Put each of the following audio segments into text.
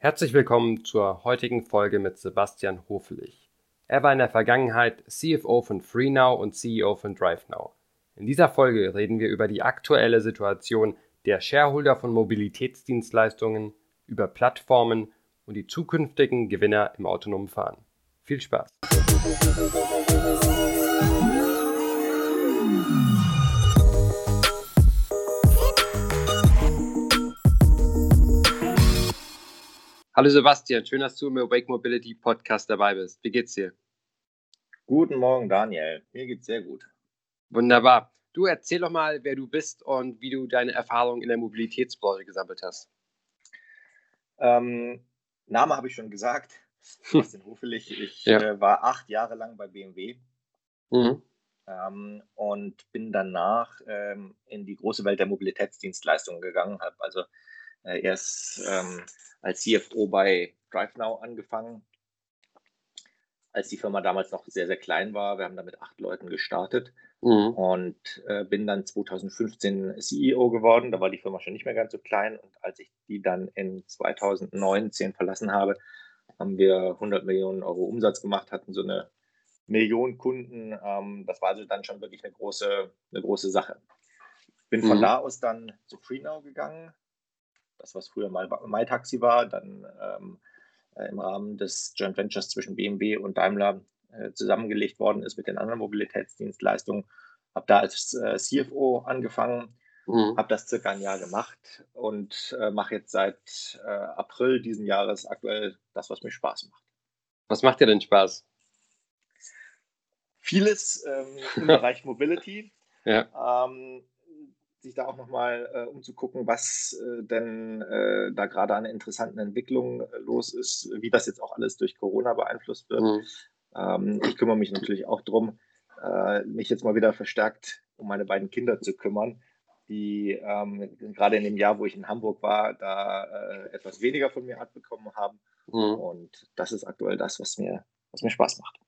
Herzlich willkommen zur heutigen Folge mit Sebastian Hofelich. Er war in der Vergangenheit CFO von FreeNow und CEO von DriveNow. In dieser Folge reden wir über die aktuelle Situation der Shareholder von Mobilitätsdienstleistungen, über Plattformen und die zukünftigen Gewinner im autonomen Fahren. Viel Spaß! Hallo Sebastian, schön, dass du im Awake Mobility Podcast dabei bist. Wie geht's dir? Guten Morgen, Daniel. Mir geht's sehr gut. Wunderbar. Du erzähl doch mal, wer du bist und wie du deine Erfahrungen in der Mobilitätsbranche gesammelt hast. Ähm, Name habe ich schon gesagt. Sebastian Hofelich. Ich ja. äh, war acht Jahre lang bei BMW mhm. ähm, und bin danach ähm, in die große Welt der Mobilitätsdienstleistungen gegangen, habe also äh, erst ähm, als CFO bei DriveNow angefangen, als die Firma damals noch sehr, sehr klein war. Wir haben da mit acht Leuten gestartet mhm. und äh, bin dann 2015 CEO geworden. Da war die Firma schon nicht mehr ganz so klein. Und als ich die dann in 2019 verlassen habe, haben wir 100 Millionen Euro Umsatz gemacht, hatten so eine Million Kunden. Ähm, das war also dann schon wirklich eine große, eine große Sache. Bin von mhm. da aus dann zu FreeNow gegangen, das, was früher mal MyTaxi war, dann ähm, äh, im Rahmen des Joint Ventures zwischen BMW und Daimler äh, zusammengelegt worden ist mit den anderen Mobilitätsdienstleistungen. Habe da als äh, CFO angefangen, mhm. habe das circa ein Jahr gemacht und äh, mache jetzt seit äh, April diesen Jahres aktuell das, was mir Spaß macht. Was macht dir denn Spaß? Vieles ähm, im Bereich Mobility. Ja. Ähm, sich da auch nochmal äh, umzugucken, was äh, denn äh, da gerade an interessanten Entwicklungen äh, los ist, wie das jetzt auch alles durch Corona beeinflusst wird. Mhm. Ähm, ich kümmere mich natürlich auch darum, äh, mich jetzt mal wieder verstärkt um meine beiden Kinder zu kümmern, die ähm, gerade in dem Jahr, wo ich in Hamburg war, da äh, etwas weniger von mir abbekommen haben. Mhm. Und das ist aktuell das, was mir, was mir Spaß macht.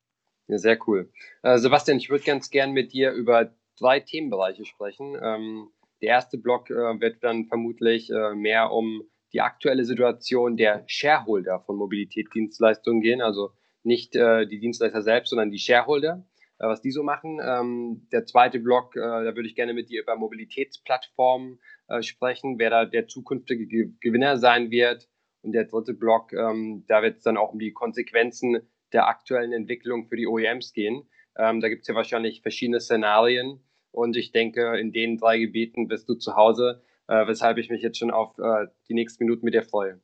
Ja, sehr cool. Sebastian, ich würde ganz gern mit dir über drei Themenbereiche sprechen. Ähm, der erste Block äh, wird dann vermutlich äh, mehr um die aktuelle Situation der Shareholder von Mobilitätsdienstleistungen gehen, also nicht äh, die Dienstleister selbst, sondern die Shareholder, äh, was die so machen. Ähm, der zweite Block, äh, da würde ich gerne mit dir über Mobilitätsplattformen äh, sprechen, wer da der zukünftige Ge Gewinner sein wird. Und der dritte Block, ähm, da wird es dann auch um die Konsequenzen der aktuellen Entwicklung für die OEMs gehen. Ähm, da gibt es ja wahrscheinlich verschiedene Szenarien. Und ich denke, in den drei Gebieten bist du zu Hause, äh, weshalb ich mich jetzt schon auf äh, die nächsten Minuten mit dir freue.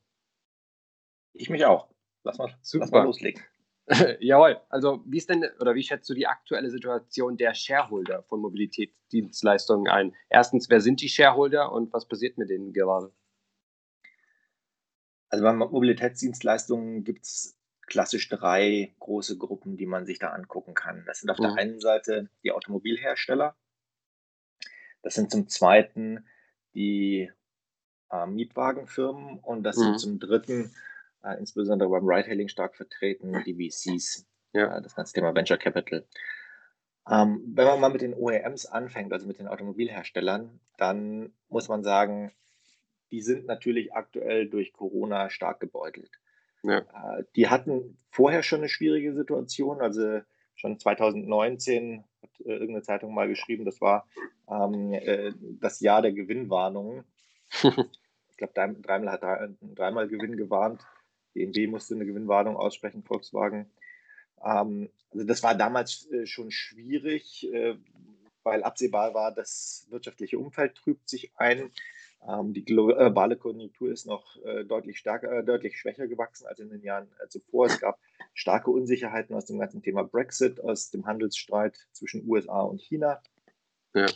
Ich mich auch. Lass mal, Super. Lass mal loslegen. Jawohl. Also, wie ist denn oder wie schätzt du die aktuelle Situation der Shareholder von Mobilitätsdienstleistungen ein? Erstens, wer sind die Shareholder und was passiert mit denen gerade? Also bei Mobilitätsdienstleistungen gibt es klassisch drei große Gruppen, die man sich da angucken kann. Das sind auf mhm. der einen Seite die Automobilhersteller, das sind zum Zweiten die äh, Mietwagenfirmen und das mhm. sind zum Dritten, äh, insbesondere beim Ride-Hailing stark vertreten, die VCs, ja. äh, das ganze Thema Venture Capital. Ähm, wenn man mal mit den OEMs anfängt, also mit den Automobilherstellern, dann muss man sagen, die sind natürlich aktuell durch Corona stark gebeutelt. Ja. Äh, die hatten vorher schon eine schwierige Situation, also schon 2019 hat äh, irgendeine Zeitung mal geschrieben, das war ähm, äh, das Jahr der Gewinnwarnungen. ich glaube, Daimler hat dreimal Gewinn gewarnt. BMW musste eine Gewinnwarnung aussprechen, Volkswagen. Ähm, also das war damals äh, schon schwierig, äh, weil absehbar war, das wirtschaftliche Umfeld trübt sich ein. Ähm, die globale Konjunktur ist noch äh, deutlich stärker, äh, deutlich schwächer gewachsen als in den Jahren äh, zuvor. Es gab starke Unsicherheiten aus dem ganzen Thema Brexit, aus dem Handelsstreit zwischen USA und China. Ja.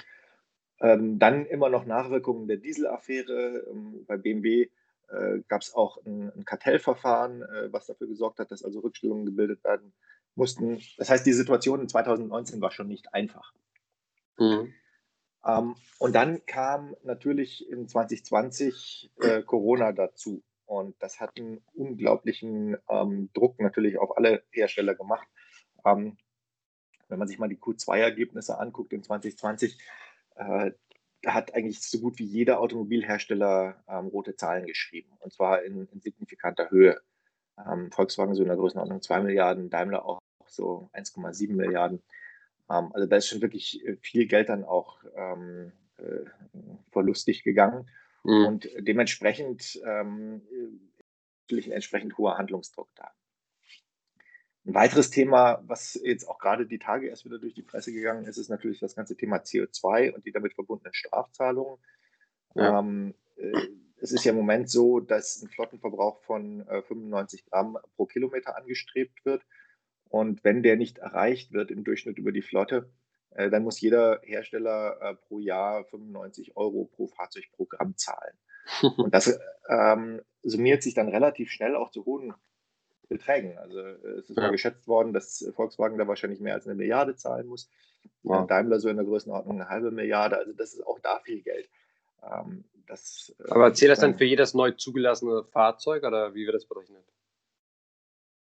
Ähm, dann immer noch Nachwirkungen der Dieselaffäre. Ähm, bei BMW äh, gab es auch ein, Kartellverfahren, äh, was dafür gesorgt hat, dass also Rückstellungen gebildet werden mussten. Das heißt, die Situation in 2019 war schon nicht einfach. Mhm. Ähm, und dann kam natürlich in 2020 äh, Corona dazu. Und das hat einen unglaublichen ähm, Druck natürlich auf alle Hersteller gemacht. Ähm, wenn man sich mal die Q2-Ergebnisse anguckt in 2020, äh, hat eigentlich so gut wie jeder Automobilhersteller ähm, rote Zahlen geschrieben, und zwar in, in signifikanter Höhe. Ähm, Volkswagen so in der Größenordnung 2 Milliarden, Daimler auch so 1,7 Milliarden. Ähm, also da ist schon wirklich äh, viel Geld dann auch ähm, äh, verlustig gegangen. Mhm. Und dementsprechend ähm, natürlich ein entsprechend hoher Handlungsdruck da. Ein weiteres Thema, was jetzt auch gerade die Tage erst wieder durch die Presse gegangen ist, ist natürlich das ganze Thema CO2 und die damit verbundenen Strafzahlungen. Ja. Ähm, äh, es ist ja im Moment so, dass ein Flottenverbrauch von äh, 95 Gramm pro Kilometer angestrebt wird. Und wenn der nicht erreicht wird im Durchschnitt über die Flotte, äh, dann muss jeder Hersteller äh, pro Jahr 95 Euro pro Fahrzeug pro Gramm zahlen. Und das ähm, summiert sich dann relativ schnell auch zu hohen Beträgen. Also äh, es ist ja. mal geschätzt worden, dass Volkswagen da wahrscheinlich mehr als eine Milliarde zahlen muss. Ja. Daimler so in der Größenordnung eine halbe Milliarde. Also das ist auch da viel Geld. Ähm, das, Aber zählt das dann für jedes neu zugelassene Fahrzeug oder wie wird das berechnet?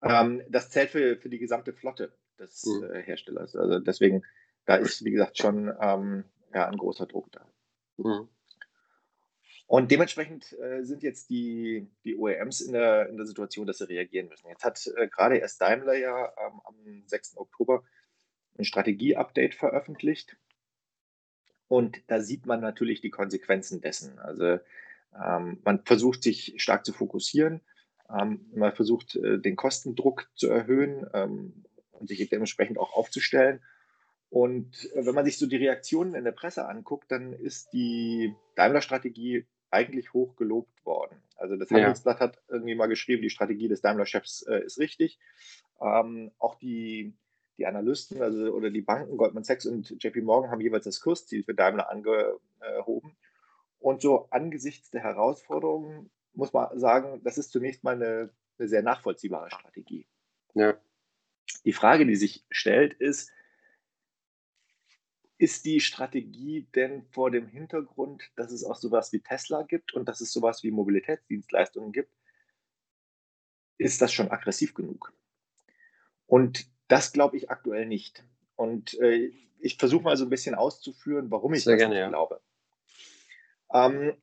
Ähm, das zählt für, für die gesamte Flotte des mhm. äh, Herstellers. Also deswegen, da ist, wie gesagt, schon ähm, ja, ein großer Druck da. Mhm. Und dementsprechend äh, sind jetzt die, die OEMs in der, in der Situation, dass sie reagieren müssen. Jetzt hat äh, gerade erst Daimler ja ähm, am 6. Oktober ein Strategie-Update veröffentlicht. Und da sieht man natürlich die Konsequenzen dessen. Also ähm, man versucht sich stark zu fokussieren ähm, man versucht, äh, den Kostendruck zu erhöhen ähm, und sich dementsprechend auch aufzustellen. Und äh, wenn man sich so die Reaktionen in der Presse anguckt, dann ist die Daimler-Strategie eigentlich hoch gelobt worden. Also das Handelsblatt ja. hat irgendwie mal geschrieben, die Strategie des Daimler-Chefs äh, ist richtig. Ähm, auch die, die Analysten also, oder die Banken, Goldman Sachs und JP Morgan, haben jeweils das Kursziel für Daimler angehoben. Und so angesichts der Herausforderungen muss man sagen, das ist zunächst mal eine, eine sehr nachvollziehbare Strategie. Ja. Die Frage, die sich stellt, ist, ist die Strategie denn vor dem Hintergrund, dass es auch sowas wie Tesla gibt und dass es sowas wie Mobilitätsdienstleistungen gibt, ist das schon aggressiv genug? Und das glaube ich aktuell nicht. Und äh, ich versuche mal so ein bisschen auszuführen, warum ich Sehr das gerne, nicht ja. glaube. Ähm,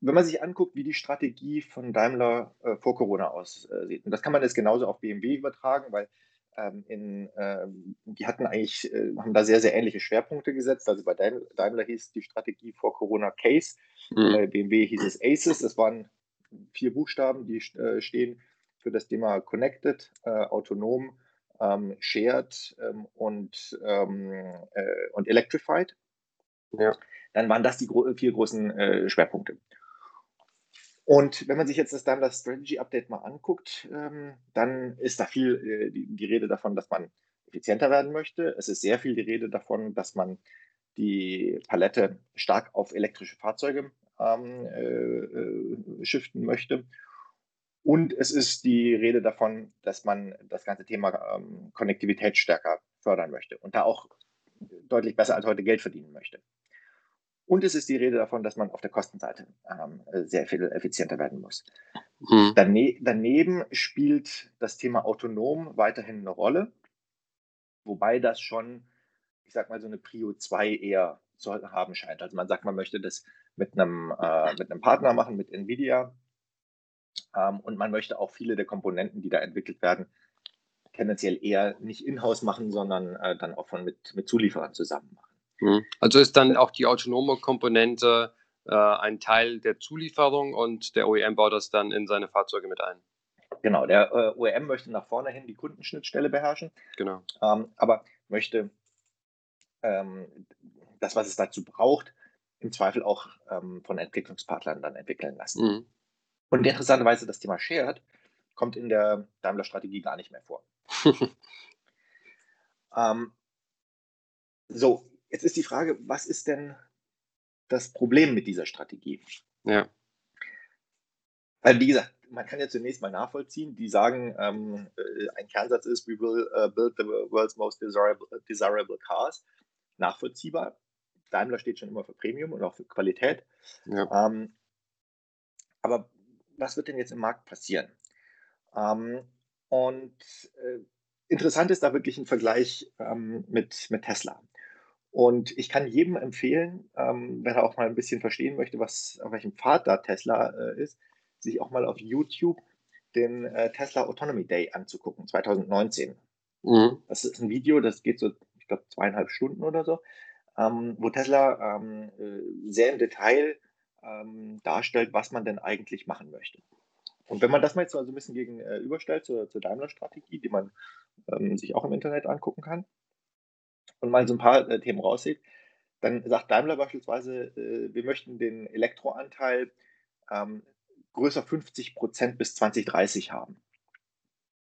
wenn man sich anguckt, wie die Strategie von Daimler äh, vor Corona aussieht, und das kann man jetzt genauso auf BMW übertragen, weil ähm, in, äh, die hatten eigentlich, äh, haben da sehr, sehr ähnliche Schwerpunkte gesetzt. Also bei Daimler, Daimler hieß die Strategie vor Corona Case, mhm. bei BMW hieß es ACES, das waren vier Buchstaben, die äh, stehen für das Thema Connected, äh, autonom, ähm, Shared ähm, und, ähm, äh, und Electrified. Ja. Dann waren das die gro vier großen Schwerpunkte. Und wenn man sich jetzt das Daimler Strategy Update mal anguckt, ähm, dann ist da viel äh, die, die, Rede davon, dass man effizienter werden möchte. Es ist sehr viel die Rede davon, dass man die Palette stark auf elektrische Fahrzeuge ähm, äh, äh, shiften möchte. Und es ist die Rede davon, dass man das ganze Thema ähm, Konnektivität stärker fördern möchte und da auch deutlich besser als heute Geld verdienen möchte. Und es ist die Rede davon, dass man auf der Kostenseite ähm, sehr viel effizienter werden muss. Mhm. Dane daneben spielt das Thema autonom weiterhin eine Rolle, wobei das schon, ich sag mal, so eine Prio 2 eher zu haben scheint. Also man sagt, man möchte das mit einem, äh, mit einem Partner machen, mit NVIDIA. Ähm, und man möchte auch viele der Komponenten, die da entwickelt werden, tendenziell eher nicht in-house machen, sondern äh, dann auch von mit, mit Zulieferern zusammen machen. Mhm. Also ist dann auch die autonome Komponente äh, ein Teil der Zulieferung und der OEM baut das dann in seine Fahrzeuge mit ein. Genau, der äh, OEM möchte nach vorne hin die Kundenschnittstelle beherrschen, genau. Ähm, aber möchte ähm, das, was es dazu braucht, im Zweifel auch ähm, von Entwicklungspartnern dann entwickeln lassen. Mhm. Und interessanterweise das Thema Shared kommt in der Daimler-Strategie gar nicht mehr vor. ähm, so, Jetzt ist die Frage, was ist denn das Problem mit dieser Strategie? Ja. Weil, wie gesagt, man kann ja zunächst mal nachvollziehen, die sagen, ähm, äh, ein Kernsatz ist, we will uh, build the world's most desirable, desirable cars. Nachvollziehbar. Daimler steht schon immer für Premium und auch für Qualität. Ja. Ähm, aber was wird denn jetzt im Markt passieren? Ähm, und äh, interessant ist da wirklich ein Vergleich ähm, mit, mit Tesla. Und ich kann jedem empfehlen, ähm, wenn er auch mal ein bisschen verstehen möchte, was, auf welchem Pfad da Tesla äh, ist, sich auch mal auf YouTube den äh, Tesla Autonomy Day anzugucken, 2019. Mhm. Das ist ein Video, das geht so, ich glaube, zweieinhalb Stunden oder so, ähm, wo Tesla ähm, äh, sehr im Detail ähm, darstellt, was man denn eigentlich machen möchte. Und wenn man das mal jetzt so ein bisschen gegenüberstellt zur, zur Daimler-Strategie, die man ähm, sich auch im Internet angucken kann, und mal so ein paar äh, Themen raussieht, dann sagt Daimler beispielsweise, äh, wir möchten den Elektroanteil ähm, größer 50 Prozent bis 2030 haben.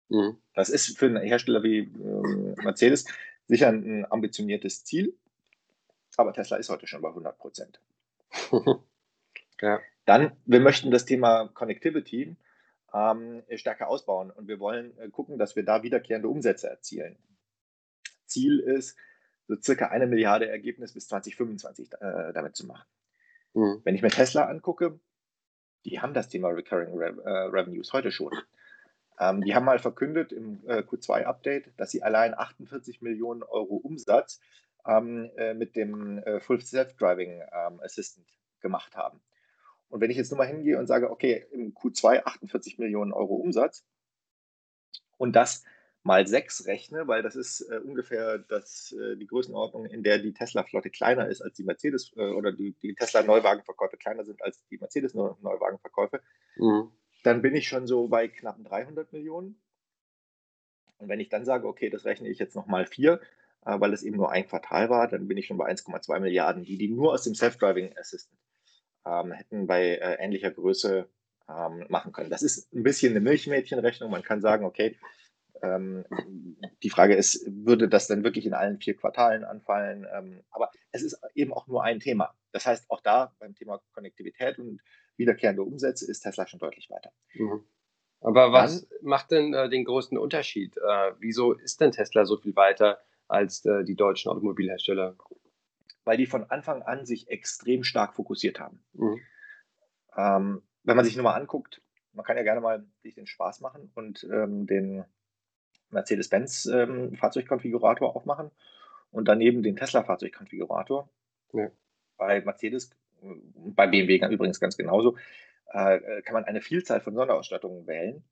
Mhm. Das ist für einen Hersteller wie äh, Mercedes sicher ein ambitioniertes Ziel, aber Tesla ist heute schon bei 100 Prozent. ja. Dann, wir möchten das Thema Connectivity ähm, stärker ausbauen und wir wollen äh, gucken, dass wir da wiederkehrende Umsätze erzielen. Ziel ist, so circa eine Milliarde Ergebnis bis 2025 äh, damit zu machen. Mhm. Wenn ich mir Tesla angucke, die haben das Thema Recurring Re äh, Revenues heute schon. Ähm, die haben mal verkündet im äh, Q2-Update, dass sie allein 48 Millionen Euro Umsatz ähm, äh, mit dem äh, Full Self-Driving ähm, Assistant gemacht haben. Und wenn ich jetzt nur mal hingehe und sage, okay, im Q2 48 Millionen Euro Umsatz und das mal sechs rechne, weil das ist äh, ungefähr das, äh, die Größenordnung, in der die Tesla-Flotte kleiner ist als die Mercedes äh, oder die, die Tesla-Neuwagenverkäufe kleiner sind als die Mercedes-Neuwagenverkäufe, mhm. dann bin ich schon so bei knapp 300 Millionen. Und wenn ich dann sage, okay, das rechne ich jetzt nochmal vier, äh, weil es eben nur ein Quartal war, dann bin ich schon bei 1,2 Milliarden, die die nur aus dem Self-Driving Assistant ähm, hätten bei äh, ähnlicher Größe ähm, machen können. Das ist ein bisschen eine Milchmädchenrechnung. Man kann sagen, okay, ähm, die Frage ist, würde das denn wirklich in allen vier Quartalen anfallen? Ähm, aber es ist eben auch nur ein Thema. Das heißt, auch da beim Thema Konnektivität und wiederkehrende Umsätze ist Tesla schon deutlich weiter. Mhm. Aber was Dann, macht denn äh, den größten Unterschied? Äh, wieso ist denn Tesla so viel weiter als äh, die deutschen Automobilhersteller? Weil die von Anfang an sich extrem stark fokussiert haben. Mhm. Ähm, wenn man sich nur mal anguckt, man kann ja gerne mal sich den Spaß machen und ähm, den Mercedes-Benz ähm, aufmachen und daneben den Tesla Fahrzeugkonfigurator. Ja. Bei Mercedes, äh, bei BMW übrigens ganz genauso, äh, äh, kann man eine Vielzahl von Sonderausstattungen wählen.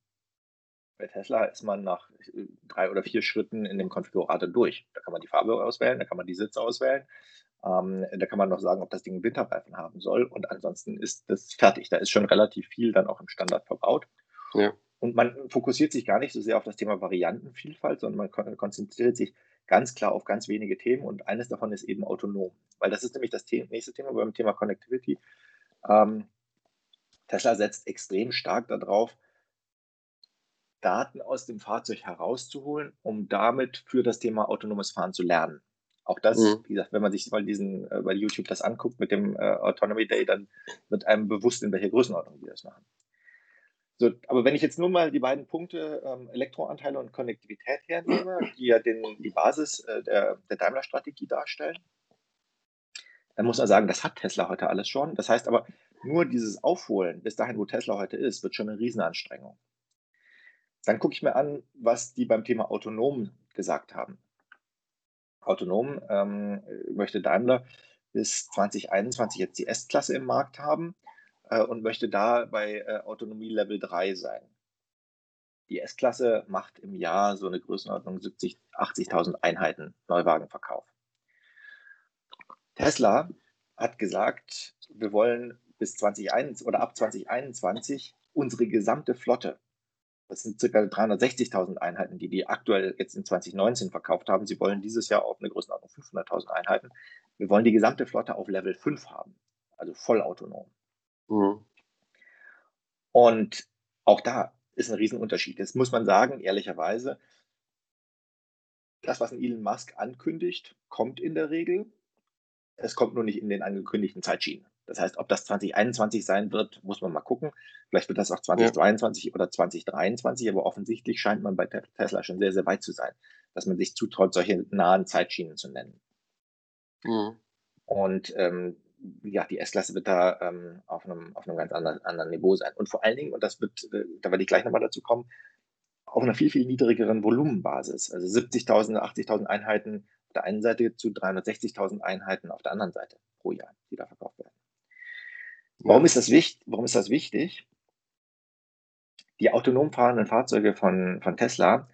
Bei Tesla ist man nach äh, drei oder vier Schritten in dem Konfigurator durch. Da kann man die Farbe auswählen, da kann man die Sitze auswählen, ähm, da kann man noch sagen, ob das Ding Winterreifen haben soll und ansonsten ist das fertig. Da ist schon relativ viel dann auch im Standard verbaut. Ja. Und man fokussiert sich gar nicht so sehr auf das Thema Variantenvielfalt, sondern man konzentriert sich ganz klar auf ganz wenige Themen und eines davon ist eben autonom. Weil das ist nämlich das nächste Thema beim Thema Connectivity. Ähm, Tesla setzt extrem stark darauf, Daten aus dem Fahrzeug herauszuholen, um damit für das Thema autonomes Fahren zu lernen. Auch das, mhm. wie gesagt, wenn man sich mal diesen äh, bei YouTube das anguckt mit dem äh, Autonomy Day, dann wird einem bewusst, in welcher Größenordnung wir das machen. So, aber wenn ich jetzt nur mal die beiden Punkte ähm, Elektroanteile und Konnektivität hernehme, die ja den, die Basis äh, der, der Daimler-Strategie darstellen, dann muss man sagen, das hat Tesla heute alles schon. Das heißt aber, nur dieses Aufholen bis dahin, wo Tesla heute ist, wird schon eine Riesenanstrengung. Dann gucke ich mir an, was die beim Thema autonom gesagt haben. Autonom ähm, möchte Daimler bis 2021 jetzt die S-Klasse im Markt haben äh, und möchte da bei äh, Autonomie Level 3 sein. Die S-Klasse macht im Jahr so eine Größenordnung 70, 80.000 Einheiten Neuwagenverkauf. Tesla hat gesagt, wir wollen bis 2021 oder ab 2021 unsere gesamte Flotte, das sind ca. 360.000 Einheiten, die die aktuell jetzt in 2019 verkauft haben. Sie wollen dieses Jahr auf eine Größenordnung 500.000 Einheiten. Wir wollen die gesamte Flotte auf Level 5 haben, also vollautonom. Mhm. Und auch da ist ein Riesenunterschied. Jetzt muss man sagen, ehrlicherweise, das, was ein Elon Musk ankündigt, kommt in der Regel. Es kommt nur nicht in den angekündigten Zeitschienen. Das heißt, ob das 2021 sein wird, muss man mal gucken. Vielleicht wird das auch 2022 ja. oder 2023, aber offensichtlich scheint man bei Tesla schon sehr, sehr weit zu sein, dass man sich zutraut, solche nahen Zeitschienen zu nennen. Mhm. Und ähm, wie gesagt, die S-Klasse wird da ähm, auf, einem, auf einem ganz anderen, anderen Niveau sein. Und vor allen Dingen, und das wird, äh, da werde ich gleich nochmal dazu kommen, auf einer viel, viel niedrigeren Volumenbasis. Also 70.000, 80.000 Einheiten Auf der einen Seite zu 360.000 Einheiten auf der anderen Seite pro Jahr, die da verkauft werden. Warum, ist das wichtig? Warum ist das wichtig? Die autonom fahrenden Fahrzeuge von, von Tesla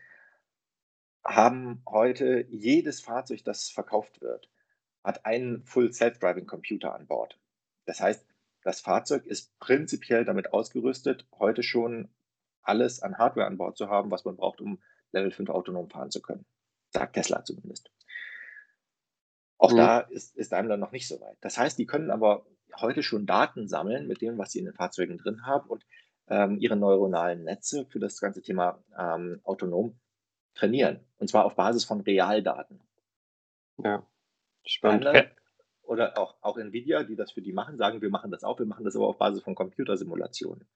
haben heute jedes Fahrzeug, das verkauft wird, hat einen Full Self-Driving Computer an Bord. Das heißt, das Fahrzeug ist prinzipiell damit ausgerüstet, heute schon alles an Hardware an Bord zu haben, was man braucht, um Level 5 autonom fahren zu können. Sagt Tesla zumindest. Auch mhm. da ist, ist Daimler noch nicht so weit. Das heißt, die können aber heute schon Daten sammeln mit dem, was sie in den Fahrzeugen drin haben und ähm, ihre neuronalen Netze für das ganze Thema ähm, autonom trainieren. Und zwar auf Basis von Realdaten. Ja, spannend. Daimler, oder auch, auch Nvidia, die das für die machen, sagen, wir machen das auch, wir machen das aber auf Basis von Computersimulationen.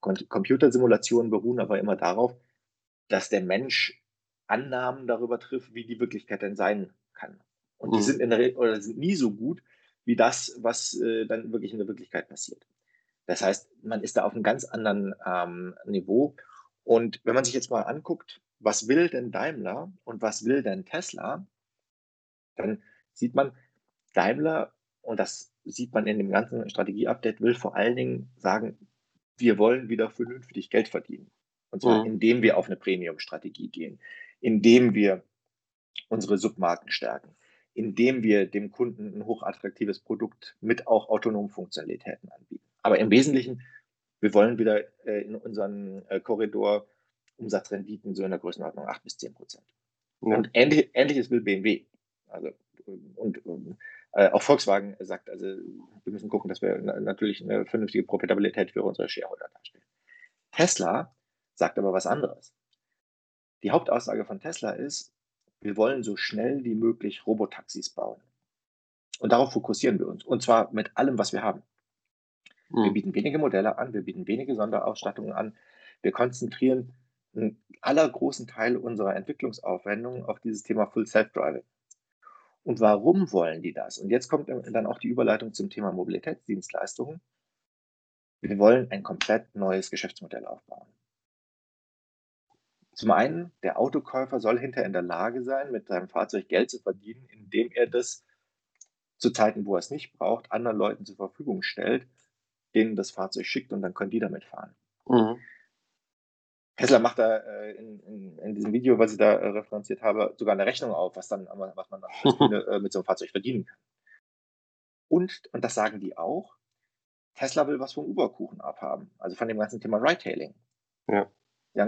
Computersimulationen beruhen aber immer darauf, dass der Mensch Annahmen darüber trifft, wie die Wirklichkeit denn sein kann. Und die mhm. sind in der Regel oder sind nie so gut wie das, was äh, dann wirklich in der Wirklichkeit passiert. Das heißt, man ist da auf einem ganz anderen ähm, Niveau. Und wenn man sich jetzt mal anguckt, was will denn Daimler und was will denn Tesla, dann sieht man, Daimler, und das sieht man in dem ganzen Strategieupdate, will vor allen Dingen sagen, wir wollen wieder vernünftig Geld verdienen. Und zwar, mhm. indem wir auf eine Premium-Strategie gehen, indem wir unsere Submarken stärken, indem wir dem Kunden ein hochattraktives Produkt mit auch autonomen Funktionalitäten anbieten. Aber im Wesentlichen, wir wollen wieder äh, in unseren äh, Korridor Umsatzrenditen so in der Größenordnung 8 bis 10 Prozent. Ja. Und ähnlich, ähnliches will BMW. Also, und äh, auch Volkswagen sagt, also wir müssen gucken, dass wir natürlich eine vernünftige Profitabilität für unsere Shareholder darstellen. Tesla sagt aber was anderes. Die Hauptaussage von Tesla ist, wir wollen so schnell wie möglich Robotaxis bauen. Und darauf fokussieren wir uns. Und zwar mit allem, was wir haben. Wir hm. bieten wenige Modelle an, wir bieten wenige Sonderausstattungen an. Wir konzentrieren einen allergroßen Teil unserer Entwicklungsaufwendungen auf dieses Thema Full Self-Driving. Und warum wollen die das? Und jetzt kommt dann auch die Überleitung zum Thema Mobilitätsdienstleistungen. Wir wollen ein komplett neues Geschäftsmodell aufbauen. Zum einen, der Autokäufer soll hinterher in der Lage sein, mit seinem Fahrzeug Geld zu verdienen, indem er das zu Zeiten, wo er es nicht braucht, anderen Leuten zur Verfügung stellt, denen das Fahrzeug schickt und dann können die damit fahren. Mhm. Tesla macht da äh, in, in, in, diesem Video, was ich da äh, referenziert habe, sogar eine Rechnung auf, was, dann, was man dann äh, mit so einem Fahrzeug verdienen kann. Und, und das sagen die auch, Tesla will was vom Uber-Kuchen abhaben, also von dem ganzen Thema Ride-Hailing. Ja.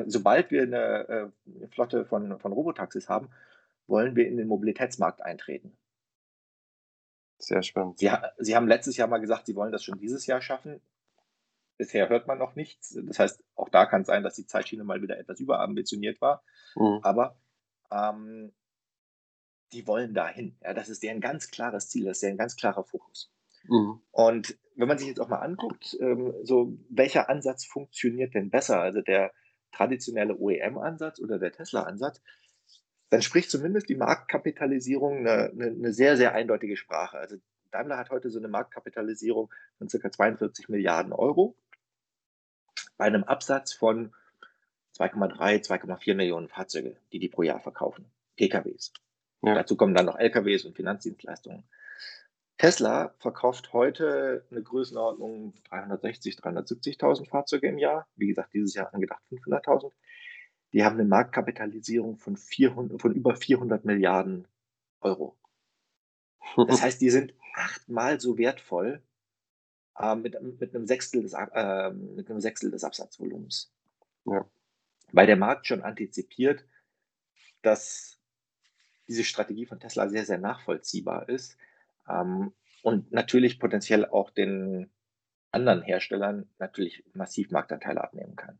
sobald wir eine, äh, eine Flotte von, von Robotaxis haben, wollen wir in den Mobilitätsmarkt eintreten. Sehr spannend. Sie, Sie haben letztes Jahr mal gesagt, Sie wollen das schon dieses Jahr schaffen. Bisher hört man noch nichts. Das heißt, auch da kann es sein, dass die Zeitschiene mal wieder etwas überambitioniert war. Mhm. Aber ähm, die wollen dahin. Ja, das ist deren ganz klares Ziel, das ist deren ganz klarer Fokus. Mhm. Und wenn man sich jetzt auch mal anguckt, ähm, so welcher Ansatz funktioniert denn besser? Also der traditionelle OEM-Ansatz oder der Tesla-Ansatz, dann spricht zumindest die Marktkapitalisierung eine, eine, eine, sehr, sehr eindeutige Sprache. Also Daimler hat heute so eine Marktkapitalisierung von ca. 42 Milliarden Euro bei einem Absatz von 2,3, 2,4 Millionen Fahrzeuge, die die pro Jahr verkaufen, PKWs. Ja. Dazu kommen dann noch LKWs und Finanzdienstleistungen. Tesla verkauft heute eine Größenordnung 360, 370.000 Fahrzeuge im Jahr. Wie gesagt, dieses Jahr angedacht 500.000. Die haben eine Marktkapitalisierung von, 400, von über 400 Milliarden Euro. Das heißt, die sind achtmal so wertvoll äh, mit, mit, einem Sechstel des, äh, mit einem Sechstel des Absatzvolumens. Ja. Weil der Markt schon antizipiert, dass diese Strategie von Tesla sehr, sehr nachvollziehbar ist ähm, und natürlich potenziell auch den anderen Herstellern natürlich massiv Marktanteile abnehmen kann.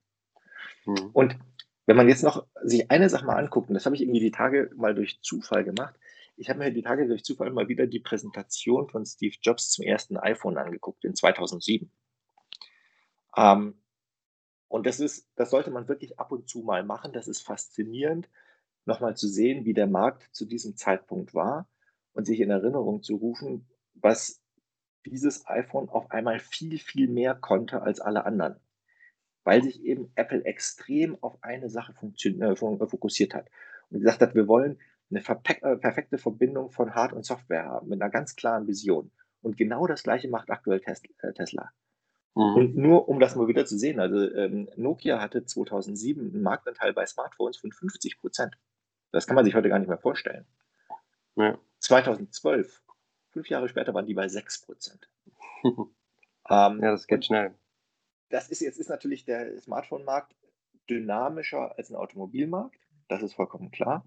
Mhm. Und wenn man jetzt noch sich eine Sache mal anguckt, und das habe ich irgendwie die Tage mal durch Zufall gemacht, ich habe mir die Tage durch Zufall mal wieder die Präsentation von Steve Jobs zum ersten iPhone angeguckt in 2007. Ähm, und das ist, das sollte man wirklich ab und zu mal machen. Das ist faszinierend, nochmal zu sehen, wie der Markt zu diesem Zeitpunkt war und sich in Erinnerung zu rufen, was dieses iPhone auf einmal viel, viel mehr konnte als alle anderen. Weil sich eben Apple extrem auf eine Sache äh, fokussiert hat und gesagt hat, wir wollen eine äh, perfekte Verbindung von Hard- und Software haben, mit einer ganz klaren Vision. Und genau das Gleiche macht aktuell äh, Tesla. Mhm. Und nur um das mal wieder zu sehen, also ähm, Nokia hatte 2007 einen Marktanteil bei Smartphones von 50 Prozent. Das kann man sich heute gar nicht mehr vorstellen. Ja. 2012, fünf Jahre später, waren die bei 6 Prozent. ähm, ja, das geht schnell. Das ist jetzt ist natürlich der Smartphone-Markt dynamischer als ein Automobilmarkt. Das ist vollkommen klar.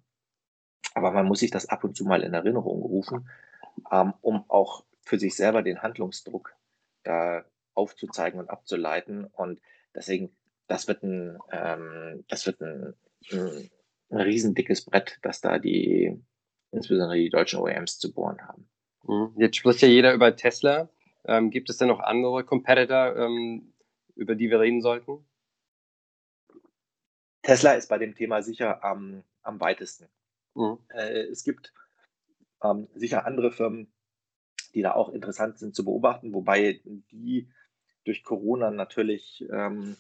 Aber man muss sich das ab und zu mal in Erinnerung rufen, ähm, um auch für sich selber den Handlungsdruck da aufzuzeigen und abzuleiten. Und deswegen, das wird ein, ähm, das wird ein, ein, ein riesendickes Brett, dass da die, insbesondere die deutschen OEMs zu bohren haben. Mhm. Jetzt spricht ja jeder über Tesla. Ähm, gibt es denn noch andere Competitor, ähm, über die wir reden sollten? Tesla ist bei dem Thema sicher am, am weitesten. Mhm. Äh, es gibt ähm, sicher andere Firmen, die da auch interessant sind zu beobachten, wobei die durch Corona natürlich ähm,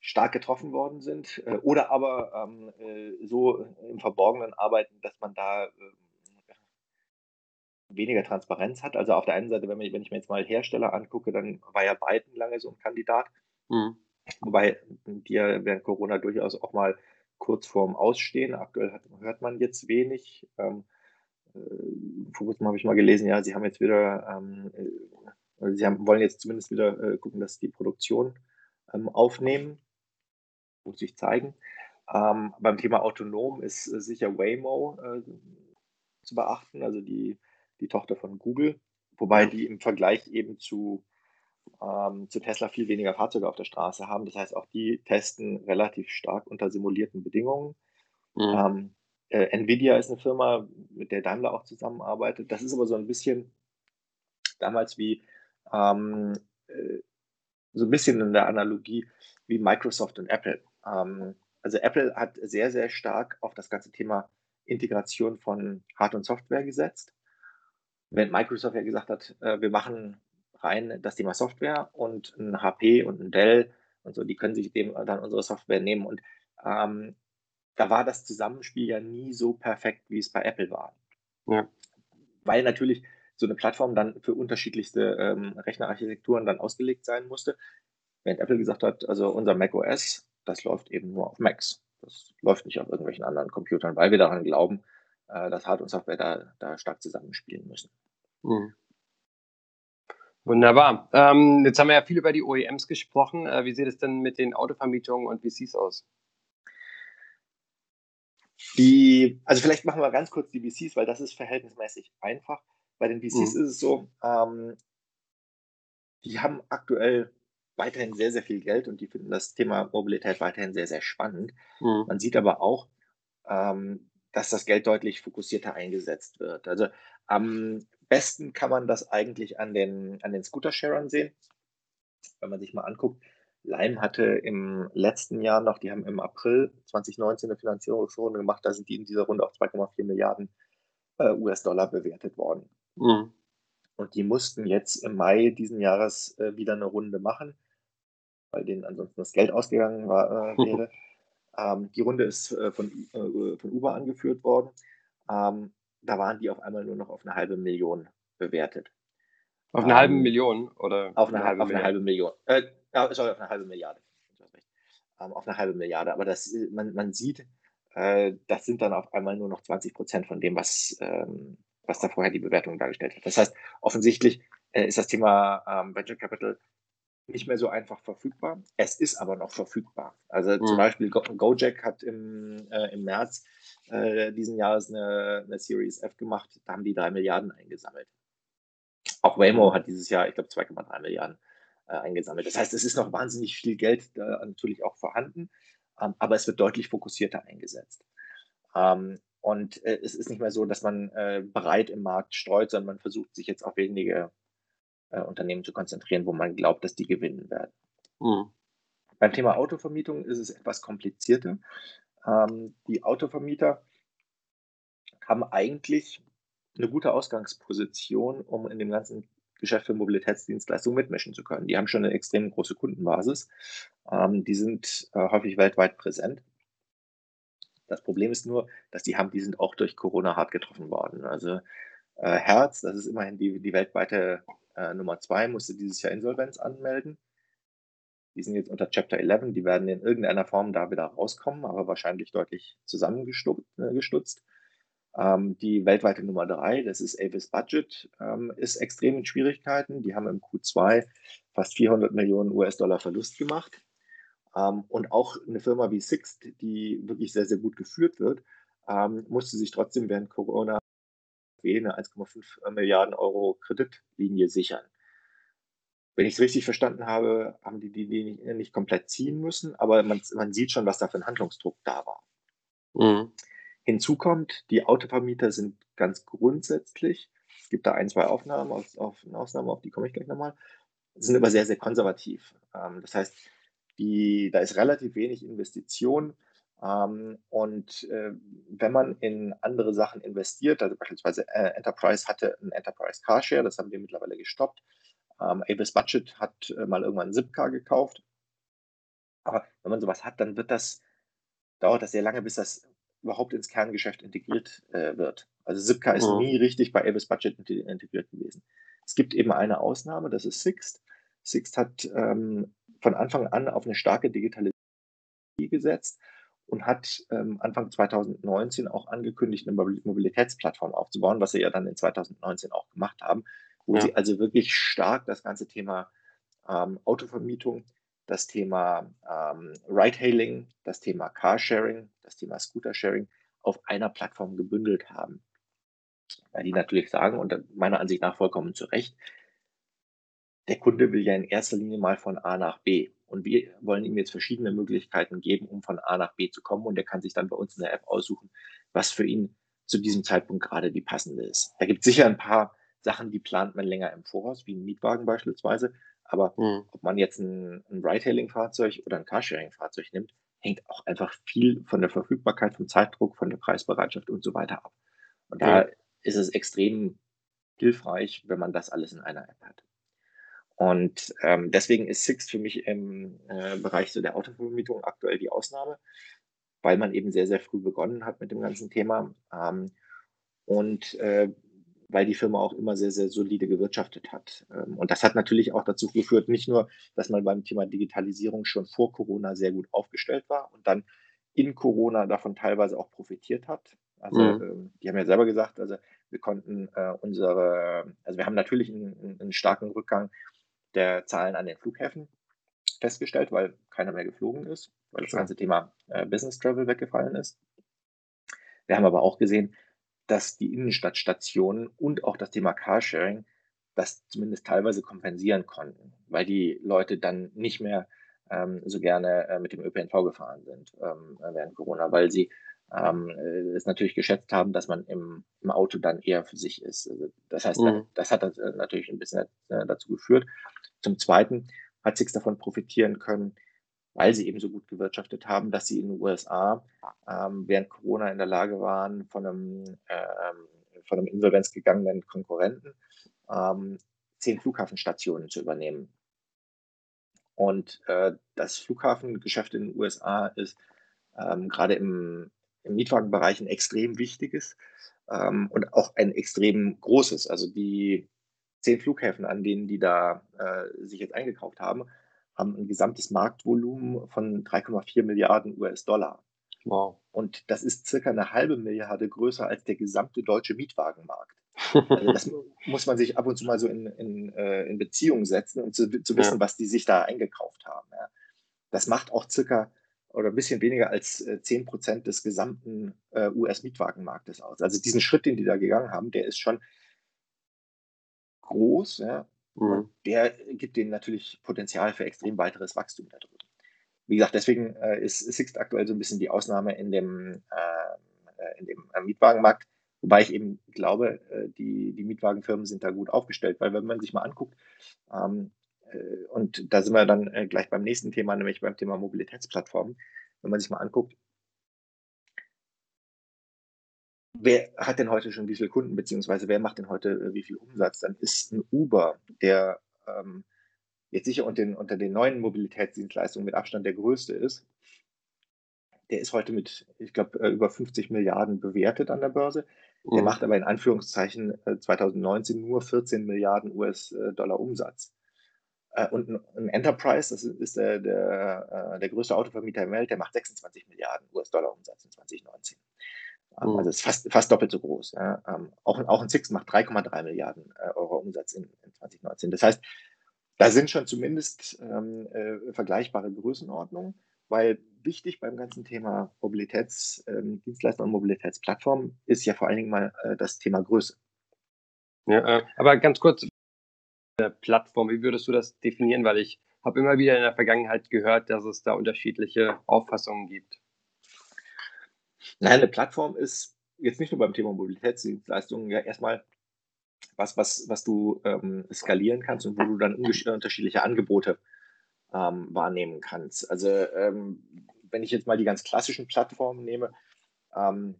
stark getroffen worden sind äh, oder aber ähm, äh, so im Verborgenen arbeiten, dass man da äh, weniger Transparenz hat. Also auf der einen Seite, wenn, man, wenn ich mir jetzt mal Hersteller angucke, dann war ja Biden lange so ein Kandidat. Mhm. Wobei die ja während Corona durchaus auch mal kurz vorm Ausstehen. Aktuell hat, hört man jetzt wenig. Ähm, äh, vor kurzem habe ich mal gelesen, ja, sie haben jetzt wieder ähm, äh, sie haben, wollen jetzt zumindest wieder äh, gucken, dass die Produktion ähm, aufnehmen, muss sich zeigen. Ähm, beim Thema autonom ist äh, sicher Waymo zu beachten, also die, die Tochter von Google, wobei die im Vergleich eben zu, ähm, zu Tesla viel weniger Fahrzeuge auf der Straße haben. Das heißt, auch die testen relativ stark unter simulierten Bedingungen. Mhm. Ähm, äh, Nvidia ist eine Firma, mit der Daimler auch zusammenarbeitet. Das ist aber so ein bisschen damals wie ähm, äh, so ein bisschen in der Analogie wie Microsoft und Apple. Ähm, also Apple hat sehr, sehr stark auf das ganze Thema Integration von Hard- und Software gesetzt. Wenn Microsoft ja gesagt hat, äh, wir machen rein das Thema Software und ein HP und ein Dell und so, die können sich dem dann unsere Software nehmen. Und ähm, da war das Zusammenspiel ja nie so perfekt, wie es bei Apple war. Ja. Weil natürlich so eine Plattform dann für unterschiedlichste ähm, Rechnerarchitekturen dann ausgelegt sein musste. Während Apple gesagt hat, also unser Mac OS, das läuft eben nur auf Macs. Das läuft nicht auf irgendwelchen anderen Computern, weil wir daran glauben, äh, dass Hard- und Software da, da stark zusammenspielen müssen. Mhm. Wunderbar. Ähm, jetzt haben wir ja viel über die OEMs gesprochen. Äh, wie sieht es denn mit den Autovermietungen und VCs aus? Die, also vielleicht machen wir ganz kurz die VCs, weil das ist verhältnismäßig einfach. Bei den VCs mhm. ist es so, ähm, die haben aktuell weiterhin sehr, sehr viel Geld und die finden das Thema Mobilität weiterhin sehr, sehr spannend. Mhm. Man sieht aber auch, ähm, dass das Geld deutlich fokussierter eingesetzt wird. Also am besten kann man das eigentlich an den, an den Scooter-Sharern sehen. Wenn man sich mal anguckt, Lime hatte im letzten Jahr noch, die haben im April 2019 eine Finanzierungsrunde gemacht, da sind die in dieser Runde auf 2,4 Milliarden äh, US-Dollar bewertet worden. Mhm. Und die mussten jetzt im Mai diesen Jahres äh, wieder eine Runde machen, weil denen ansonsten das Geld ausgegangen war, äh, wäre. ähm, die Runde ist äh, von, äh, von Uber angeführt worden. Ähm, da waren die auf einmal nur noch auf eine halbe Million bewertet. Auf eine ähm, halbe Million oder? Auf eine, eine halbe, auf eine halbe Million. Äh, sorry, auf eine halbe Milliarde. Ähm, auf eine halbe Milliarde. Aber das, äh, man, man sieht, äh, das sind dann auf einmal nur noch 20 Prozent von dem, was, ähm, was da vorher die Bewertung dargestellt hat. Das heißt, offensichtlich äh, ist das Thema ähm, Venture Capital nicht mehr so einfach verfügbar. Es ist aber noch verfügbar. Also mhm. zum Beispiel Go Gojek hat im, äh, im März äh, diesen Jahres eine, eine, Series F gemacht. Da haben die drei Milliarden eingesammelt. Auch Waymo hat dieses Jahr, ich glaube, 2,3 Milliarden äh, eingesammelt. Das heißt, es ist noch wahnsinnig viel Geld da natürlich auch vorhanden, ähm, aber es wird deutlich fokussierter eingesetzt. Ähm, und äh, es ist nicht mehr so, dass man äh, breit im Markt streut, sondern man versucht sich jetzt auf wenige äh, Unternehmen zu konzentrieren, wo man glaubt, dass die gewinnen werden. Mhm. Beim Thema Autovermietung ist es etwas komplizierter. Ähm, die Autovermieter haben eigentlich eine gute Ausgangsposition, um in dem ganzen Geschäft für Mobilitätsdienstleistungen mitmischen zu können. Die haben schon eine extrem große Kundenbasis. Ähm, die sind äh, häufig weltweit präsent. Das Problem ist nur, dass die haben, die sind auch durch Corona hart getroffen worden. Also äh, Herz, das ist immerhin die, die weltweite äh, Nummer zwei, musste dieses Jahr Insolvenz anmelden. Die sind jetzt unter Chapter 11, die werden in irgendeiner Form da wieder rauskommen, aber wahrscheinlich deutlich zusammengestutzt. Äh, ähm, die weltweite Nummer drei, das ist Avis Budget, ähm, ist extrem in Schwierigkeiten. Die haben im Q2 fast 400 Millionen US-Dollar Verlust gemacht. Ähm, und auch eine Firma wie Sixt, die wirklich sehr, sehr gut geführt wird, ähm, musste sich trotzdem während Corona eine 1,5 Milliarden Euro Kreditlinie sichern. Wenn ich es richtig verstanden habe, haben die die nicht, nicht komplett ziehen müssen, aber man, man, sieht schon, was da für ein Handlungsdruck da war. Mhm. Hinzu kommt, die Autovermieter sind ganz grundsätzlich, es gibt da ein, zwei Aufnahmen, auf, auf, Ausnahmen, auf die komme ich gleich nochmal, sind aber sehr, sehr konservativ. Ähm, das heißt, die, da ist relativ wenig Investition. Ähm, und äh, wenn man in andere Sachen investiert, also beispielsweise äh, Enterprise hatte ein Enterprise Carshare, das haben wir mittlerweile gestoppt. Ähm, Avis Budget hat äh, mal irgendwann ein Zipcar gekauft. Aber wenn man sowas hat, dann das, dauert das sehr lange, bis das überhaupt ins Kerngeschäft integriert äh, wird. Also Zipcar ist mhm. nie richtig bei Avis Budget integriert gewesen. Es gibt eben eine Ausnahme, das ist Sixt. Sixt hat ähm, von Anfang an auf eine starke Digitalisierung gesetzt und hat ähm, Anfang 2019 auch angekündigt, eine Mobilitätsplattform aufzubauen, was sie ja dann in 2019 auch gemacht haben, wo ja. sie also wirklich stark das ganze Thema ähm, Autovermietung, das Thema ähm, Ride-Hailing, das Thema Carsharing, das Thema Scooter-Sharing auf einer Plattform gebündelt haben. Weil die natürlich sagen, und meiner Ansicht nach vollkommen zu Recht, der Kunde will ja in erster Linie mal von A nach B. Und wir wollen ihm jetzt verschiedene Möglichkeiten geben, um von A nach B zu kommen. Und er kann sich dann bei uns in der App aussuchen, was für ihn zu diesem Zeitpunkt gerade die passende ist. Da gibt es sicher ein paar Sachen, die plant man länger im Voraus, wie ein Mietwagen beispielsweise. Aber mhm. ob man jetzt ein, ein Ride-Hailing-Fahrzeug oder ein Carsharing-Fahrzeug nimmt, hängt auch einfach viel von der Verfügbarkeit, vom Zeitdruck, von der Preisbereitschaft und so weiter ab. Und da ist es extrem hilfreich, wenn man das alles in einer App hat. Und ähm, deswegen ist Sixt für mich im äh, Bereich so der Autovermietung aktuell die Ausnahme, weil man eben sehr, sehr früh begonnen hat mit dem ganzen Thema ähm, und äh, weil die Firma auch immer sehr, sehr solide gewirtschaftet hat. Ähm, und das hat natürlich auch dazu geführt, nicht nur, dass man beim Thema Digitalisierung schon vor Corona sehr gut aufgestellt war und dann in Corona davon teilweise auch profitiert hat. Also mhm. Ähm, die haben ja selber gesagt, also wir konnten äh, unsere, also wir haben natürlich einen, einen starken Rückgang der Zahlen an den Flughäfen festgestellt, weil keiner mehr geflogen ist, weil das ganze Thema äh, Business Travel weggefallen ist. Wir haben aber auch gesehen, dass die Innenstadtstationen und auch das Thema Carsharing das zumindest teilweise kompensieren konnten, weil die Leute dann nicht mehr ähm, so gerne äh, mit dem ÖPNV gefahren sind ähm, während Corona, weil sie ähm, äh, es natürlich geschätzt haben, dass man im, im, Auto dann eher für sich ist. Also das heißt, mhm. das hat äh, natürlich ein bisschen äh, dazu geführt. Zum Zweiten hat Six davon profitieren können, weil sie eben so gut gewirtschaftet haben, dass sie in den USA ähm, während Corona in der Lage waren, von einem, ähm, von einem Insolvenz gegangenen Konkurrenten ähm, zehn Flughafenstationen zu übernehmen. Und äh, das Flughafengeschäft in den USA ist ähm, gerade im, im Mietwagenbereich ein extrem wichtiges ähm, und auch ein extrem großes. Also die zehn Flughäfen, an denen die da äh, sich jetzt eingekauft haben, haben ein gesamtes Marktvolumen von 3,4 Milliarden US-Dollar. Wow. Und das ist circa eine halbe Milliarde größer als der gesamte deutsche Mietwagenmarkt. Also das muss man sich ab und zu mal so in, in, äh, in Beziehung setzen und zu, zu wissen, ja. was die sich da eingekauft haben. Das macht auch circa oder ein bisschen weniger als äh, 10 Prozent des gesamten äh, US-Mietwagenmarktes aus. Also diesen Schritt, den die da gegangen haben, der ist schon groß. Ja? Mhm. Der gibt denen natürlich Potenzial für extrem weiteres Wachstum da drüben. Wie gesagt, deswegen äh, ist Sixt aktuell so ein bisschen die Ausnahme in dem, äh, in dem äh, Mietwagenmarkt. Wobei ich eben glaube, äh, die, die Mietwagenfirmen sind da gut aufgestellt, weil wenn man sich mal anguckt, ähm, äh, und da sind wir dann äh, gleich beim nächsten Thema, nämlich beim Thema Mobilitätsplattformen. Wenn man sich mal anguckt, wer hat denn heute schon wie viele Kunden, beziehungsweise wer macht denn heute äh, wie viel Umsatz? Dann ist ein Uber, der ähm, jetzt sicher unter den, unter den neuen Mobilitätsdienstleistungen mit Abstand der größte ist, der ist heute mit, ich glaube, äh, über 50 Milliarden bewertet an der Börse. Der mhm. macht aber in Anführungszeichen 2019 nur 14 Milliarden US-Dollar Umsatz. Und ein Enterprise, das ist der, der, der größte Autovermieter der Welt, der macht 26 Milliarden US-Dollar Umsatz in 2019. Ähm, mhm. Also ist fast, fast doppelt so groß. Ja. Ähm, auch, auch ein Six macht 3,3 Milliarden äh, Euro Umsatz in, in 2019. Das heißt, da sind schon zumindest ähm, äh, vergleichbare Größenordnungen, weil wichtig beim ganzen Thema Mobilitätsdienstleister ähm, und Mobilitätsplattformen ist ja vor allen Dingen mal äh, das Thema Größe. Ja, äh, aber ganz kurz, Plattform, wie würdest du das definieren? Weil ich habe immer wieder in der Vergangenheit gehört, dass es da unterschiedliche Auffassungen gibt. Nein, eine Plattform ist jetzt nicht nur beim Thema Mobilitätsdienstleistungen ja erstmal was, was, was du ähm, skalieren kannst und wo du dann unterschiedliche Angebote ähm, wahrnehmen kannst. Also ähm, wenn ich jetzt mal die ganz klassischen Plattformen nehme, ähm,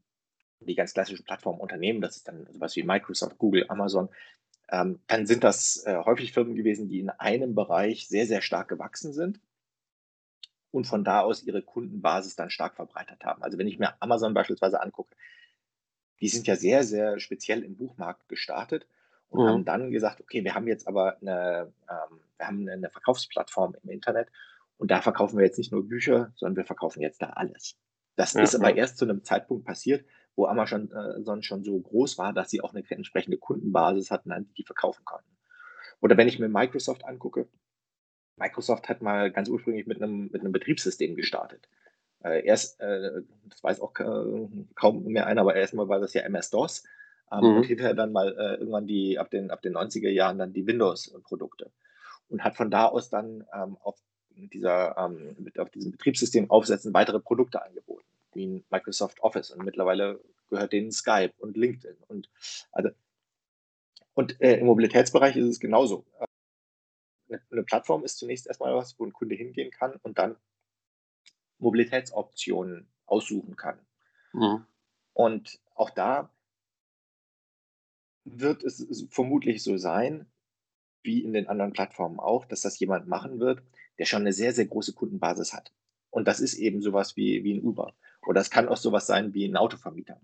die ganz klassischen Plattformunternehmen, das ist dann sowas wie Microsoft, Google, Amazon, ähm, dann sind das äh, häufig Firmen gewesen, die in einem Bereich sehr, sehr stark gewachsen sind und von da aus ihre Kundenbasis dann stark verbreitert haben. Also wenn ich mir Amazon beispielsweise angucke, die sind ja sehr, sehr speziell im Buchmarkt gestartet und mhm. haben dann gesagt, okay, wir haben jetzt aber eine, ähm, wir haben eine Verkaufsplattform im Internet und da verkaufen wir jetzt nicht nur Bücher, sondern wir verkaufen jetzt da alles. Das ja, ist aber ja. erst zu einem Zeitpunkt passiert, wo Amazon äh, schon so groß war, dass sie auch eine entsprechende Kundenbasis hatten, an die die verkaufen konnten. Oder wenn ich mir Microsoft angucke, Microsoft hat mal ganz ursprünglich mit einem, mit einem Betriebssystem gestartet. Äh, erst, äh, das weiß auch kaum mehr einer, aber erstmal war das ja MS-DOS ähm, mhm. und hinterher dann mal irgendwann die, ab den, ab den 90er Jahren dann die Windows-Produkte. Und hat von da aus dann ähm, auf, dieser, ähm, auf diesem Betriebssystem aufsetzen weitere Produkte angeboten, wie Microsoft Office. Und mittlerweile gehört denen Skype und LinkedIn. Und, also, und äh, im Mobilitätsbereich ist es genauso eine Plattform ist zunächst erstmal was, wo ein Kunde hingehen kann und dann Mobilitätsoptionen aussuchen kann. Mhm. Und auch da wird es vermutlich so sein, wie in den anderen Plattformen auch, dass das jemand machen wird, der schon eine sehr, sehr große Kundenbasis hat. Und das ist eben sowas wie, wie ein Uber. Oder es kann auch sowas sein wie ein Autovermieter.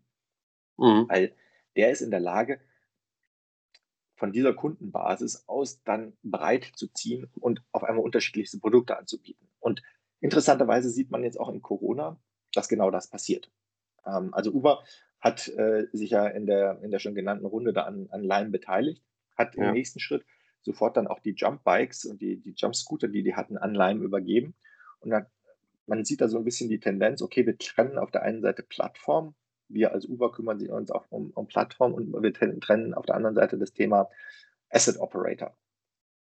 Mhm. Weil der ist in der Lage, von dieser Kundenbasis aus dann bereit zu ziehen und auf einmal unterschiedlichste Produkte anzubieten. Und interessanterweise sieht man jetzt auch in Corona, dass genau das passiert. Ähm, also Uber hat äh, sich ja in der, in der schon genannten Runde da an, an Lime beteiligt, hat ja. im nächsten Schritt sofort dann auch die Jump Bikes und die, die Jump Scooter, die die hatten, an Lime übergeben. Und dann, man sieht da so ein bisschen die Tendenz, okay, wir trennen auf der einen Seite Plattform wir als Uber kümmern uns auch um, um Plattform und wir trennen auf der anderen Seite das Thema Asset Operator.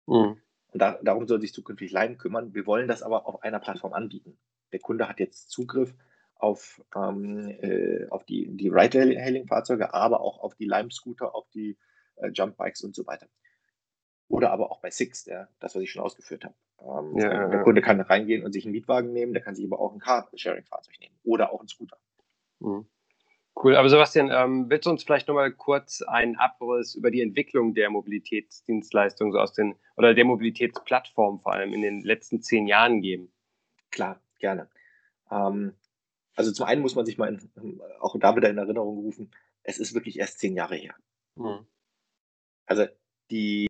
Mhm. Und da, darum soll sich zukünftig Lime kümmern. Wir wollen das aber auf einer Plattform anbieten. Der Kunde hat jetzt Zugriff auf, ähm, äh, auf die, die Ride-Hailing-Fahrzeuge, aber auch auf die Lime-Scooter, auf die äh, Jump-Bikes und so weiter. Oder aber auch bei Six, der, das, was ich schon ausgeführt habe. Ähm, ja, der ja. Kunde kann reingehen und sich einen Mietwagen nehmen, der kann sich aber auch ein Car-Sharing-Fahrzeug nehmen oder auch einen Scooter. Mhm. Cool, aber Sebastian, ähm, willst du uns vielleicht nochmal kurz einen Abriss über die Entwicklung der Mobilitätsdienstleistung so aus den oder der Mobilitätsplattform vor allem in den letzten zehn Jahren geben? Klar, gerne. Ähm, also zum einen muss man sich mal in, auch da wieder in Erinnerung rufen, es ist wirklich erst zehn Jahre her. Mhm. Also die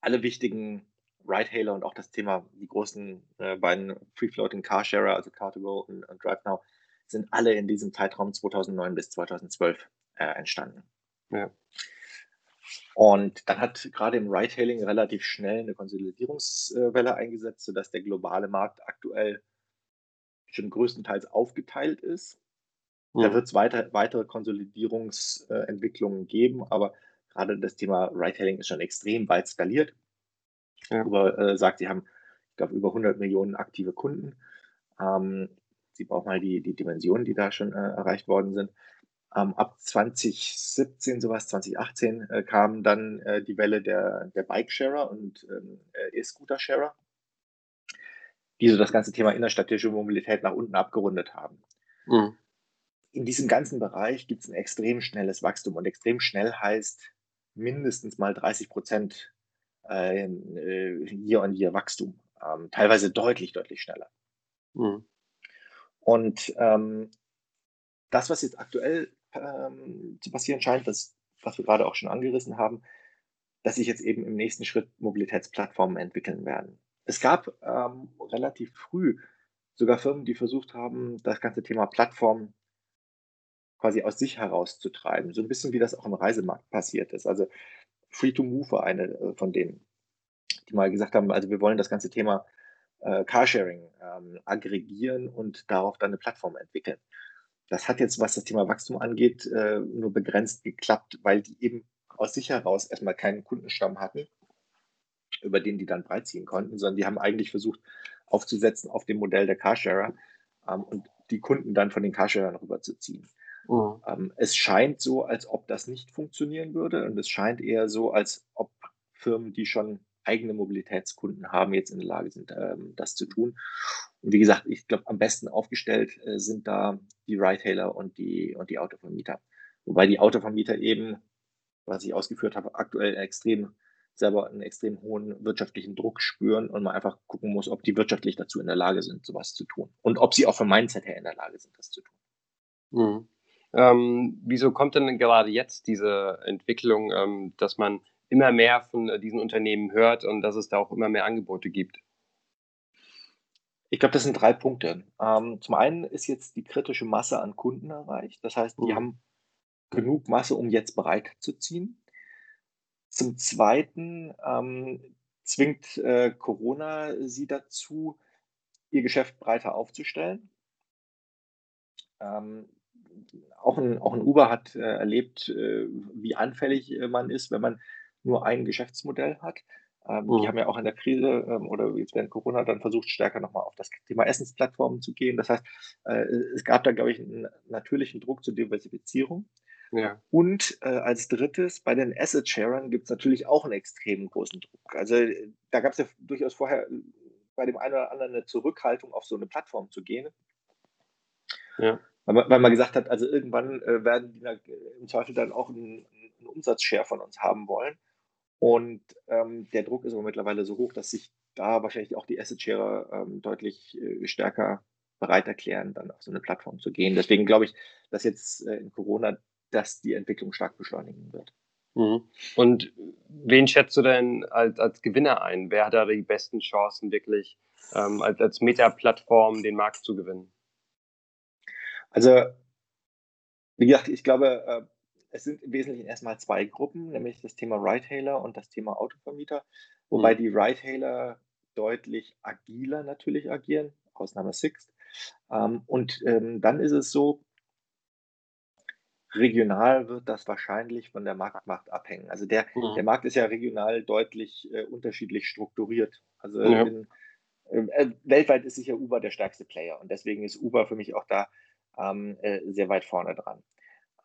alle wichtigen Ride-Hailer und auch das Thema, die großen äh, beiden Free-Floating Carsharer, also Car2Go und, und DriveNow, sind alle in diesem Zeitraum 2009 bis 2012 äh, entstanden. Ja. Und dann hat gerade im Ride-Hailing relativ schnell eine Konsolidierungswelle eingesetzt, sodass der globale Markt aktuell schon größtenteils aufgeteilt ist. Da wird es weiter, weitere Konsolidierungsentwicklungen geben, aber gerade das Thema Ride-Hailing ist schon extrem weit skaliert. Ja. Über, äh, sagt, sie haben, ich glaube, über 100 Millionen aktive Kunden. Ähm, Prinzip auch mal die, die Dimensionen, die da schon äh, erreicht worden sind. Ähm, ab 2017, sowas, 2018 äh, kam dann äh, die Welle der, der Bike-Sharer und ähm, äh, E-Scooter-Sharer, die so das ganze Thema innerstädtische Mobilität nach unten abgerundet haben. Mhm. In diesem ganzen Bereich gibt es ein extrem schnelles Wachstum und extrem schnell heißt mindestens mal 30 Prozent äh, äh, Year-on-Year Wachstum. Ähm, teilweise deutlich, deutlich schneller. Mhm. Und ähm, das, was jetzt aktuell ähm, zu passieren scheint, das, was wir gerade auch schon angerissen haben, dass sich jetzt eben im nächsten Schritt Mobilitätsplattformen entwickeln werden. Es gab ähm, relativ früh sogar Firmen, die versucht haben, das ganze Thema Plattform quasi aus sich herauszutreiben. So ein bisschen wie das auch im Reisemarkt passiert ist. Also Free to Move war eine äh, von denen, die mal gesagt haben, also wir wollen das ganze Thema äh, Carsharing ähm, aggregieren und darauf dann eine Plattform entwickeln. Das hat jetzt, was das Thema Wachstum angeht, äh, nur begrenzt geklappt, weil die eben aus sich heraus erstmal keinen Kundenstamm hatten, über den die dann breitziehen konnten, sondern die haben eigentlich versucht aufzusetzen auf dem Modell der Carsharer ähm, und die Kunden dann von den Carsharern rüberzuziehen. Mhm. Ähm, es scheint so, als ob das nicht funktionieren würde und es scheint eher so, als ob Firmen, die schon eigene Mobilitätskunden haben, jetzt in der Lage sind, ähm, das zu tun. Und wie gesagt, ich glaube, am besten aufgestellt äh, sind da die Retailer und die, und die Autovermieter. Wobei die Autovermieter eben, was ich ausgeführt habe, aktuell extrem selber einen extrem hohen wirtschaftlichen Druck spüren und man einfach gucken muss, ob die wirtschaftlich dazu in der Lage sind, sowas zu tun. Und ob sie auch vom Mindset her in der Lage sind, das zu tun. Mhm. Ähm, wieso kommt denn gerade jetzt diese Entwicklung, ähm, dass man immer mehr von äh, diesen Unternehmen hört und dass es da auch immer mehr Angebote gibt? Ich glaube, das sind drei Punkte. Ähm, zum einen ist jetzt die kritische Masse an Kunden erreicht. Das heißt, die mhm. haben genug Masse, um jetzt bereit zu ziehen. Zum Zweiten ähm, zwingt äh, Corona sie dazu, ihr Geschäft breiter aufzustellen. Auch, ein, auch ein Uber hat äh, erlebt, äh, wie anfällig äh, man ist, wenn man nur ein Geschäftsmodell hat. Ähm, mhm. Die haben ja auch in der Krise ähm, oder jetzt während Corona dann versucht, stärker nochmal auf das Thema Essensplattformen zu gehen. Das heißt, äh, es gab da, glaube ich, einen natürlichen Druck zur Diversifizierung. Ja. Und äh, als drittes, bei den Asset-Sharern gibt es natürlich auch einen extrem großen Druck. Also da gab es ja durchaus vorher bei dem einen oder anderen eine Zurückhaltung, auf so eine Plattform zu gehen. Ja. Weil, man, weil man gesagt hat, also irgendwann äh, werden die da, im Zweifel dann auch einen, einen Umsatzshare von uns haben wollen. Und ähm, der Druck ist aber mittlerweile so hoch, dass sich da wahrscheinlich auch die Asset-Sharer ähm, deutlich äh, stärker bereit erklären, dann auf so eine Plattform zu gehen. Deswegen glaube ich, dass jetzt äh, in Corona das die Entwicklung stark beschleunigen wird. Mhm. Und wen schätzt du denn als, als Gewinner ein? Wer hat da die besten Chancen, wirklich ähm, als, als Meta-Plattform den Markt zu gewinnen? Also, wie gesagt, ich glaube, äh, es sind im Wesentlichen erstmal zwei Gruppen, nämlich das Thema Ride-Hailer und das Thema Autovermieter, wobei mhm. die Ride-Hailer deutlich agiler natürlich agieren, Ausnahme Sixt. Ähm, und ähm, dann ist es so, regional wird das wahrscheinlich von der Marktmacht abhängen. Also der, mhm. der Markt ist ja regional deutlich äh, unterschiedlich strukturiert. Also ja. in, äh, weltweit ist sicher Uber der stärkste Player und deswegen ist Uber für mich auch da ähm, äh, sehr weit vorne dran.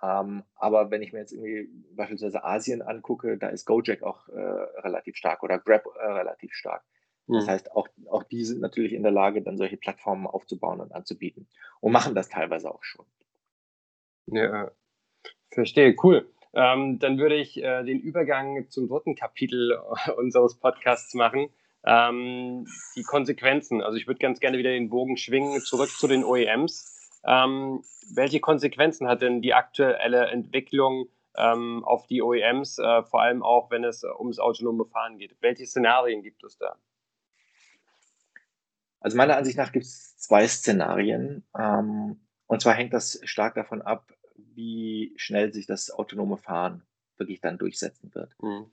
Ähm, aber wenn ich mir jetzt irgendwie beispielsweise Asien angucke, da ist Gojek auch äh, relativ stark oder Grab äh, relativ stark. Das mhm. heißt, auch, auch die sind natürlich in der Lage, dann solche Plattformen aufzubauen und anzubieten und machen das teilweise auch schon. Ja, verstehe, cool. Ähm, dann würde ich äh, den Übergang zum dritten Kapitel unseres Podcasts machen. Ähm, die Konsequenzen. Also ich würde ganz gerne wieder den Bogen schwingen, zurück zu den OEMs. Ähm, welche Konsequenzen hat denn die aktuelle Entwicklung ähm, auf die OEMs, äh, vor allem auch wenn es äh, ums autonome Fahren geht? Welche Szenarien gibt es da? Also meiner Ansicht nach gibt es zwei Szenarien. Ähm, und zwar hängt das stark davon ab, wie schnell sich das autonome Fahren wirklich dann durchsetzen wird. Mhm.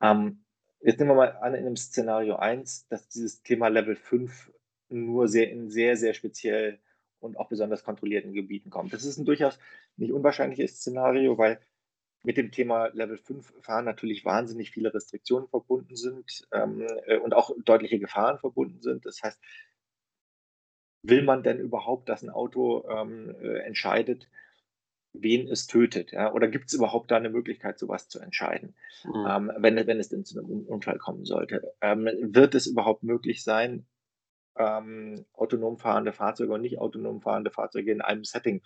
Ähm, jetzt nehmen wir mal an, in einem Szenario 1, dass dieses Thema Level 5 nur sehr in sehr, sehr speziell und auch besonders kontrollierten Gebieten kommt. Das ist ein durchaus nicht unwahrscheinliches Szenario, weil mit dem Thema Level 5 Fahren natürlich wahnsinnig viele Restriktionen verbunden sind ähm, äh, und auch deutliche Gefahren verbunden sind. Das heißt, will man denn überhaupt, dass ein Auto ähm, äh, entscheidet, wen es tötet? Ja? Oder gibt es überhaupt da eine Möglichkeit, sowas zu entscheiden, mhm. ähm, wenn, wenn es denn zu einem Unfall kommen sollte? Ähm, wird es überhaupt möglich sein, ähm, autonom fahrende Fahrzeuge und nicht autonom fahrende Fahrzeuge in einem Setting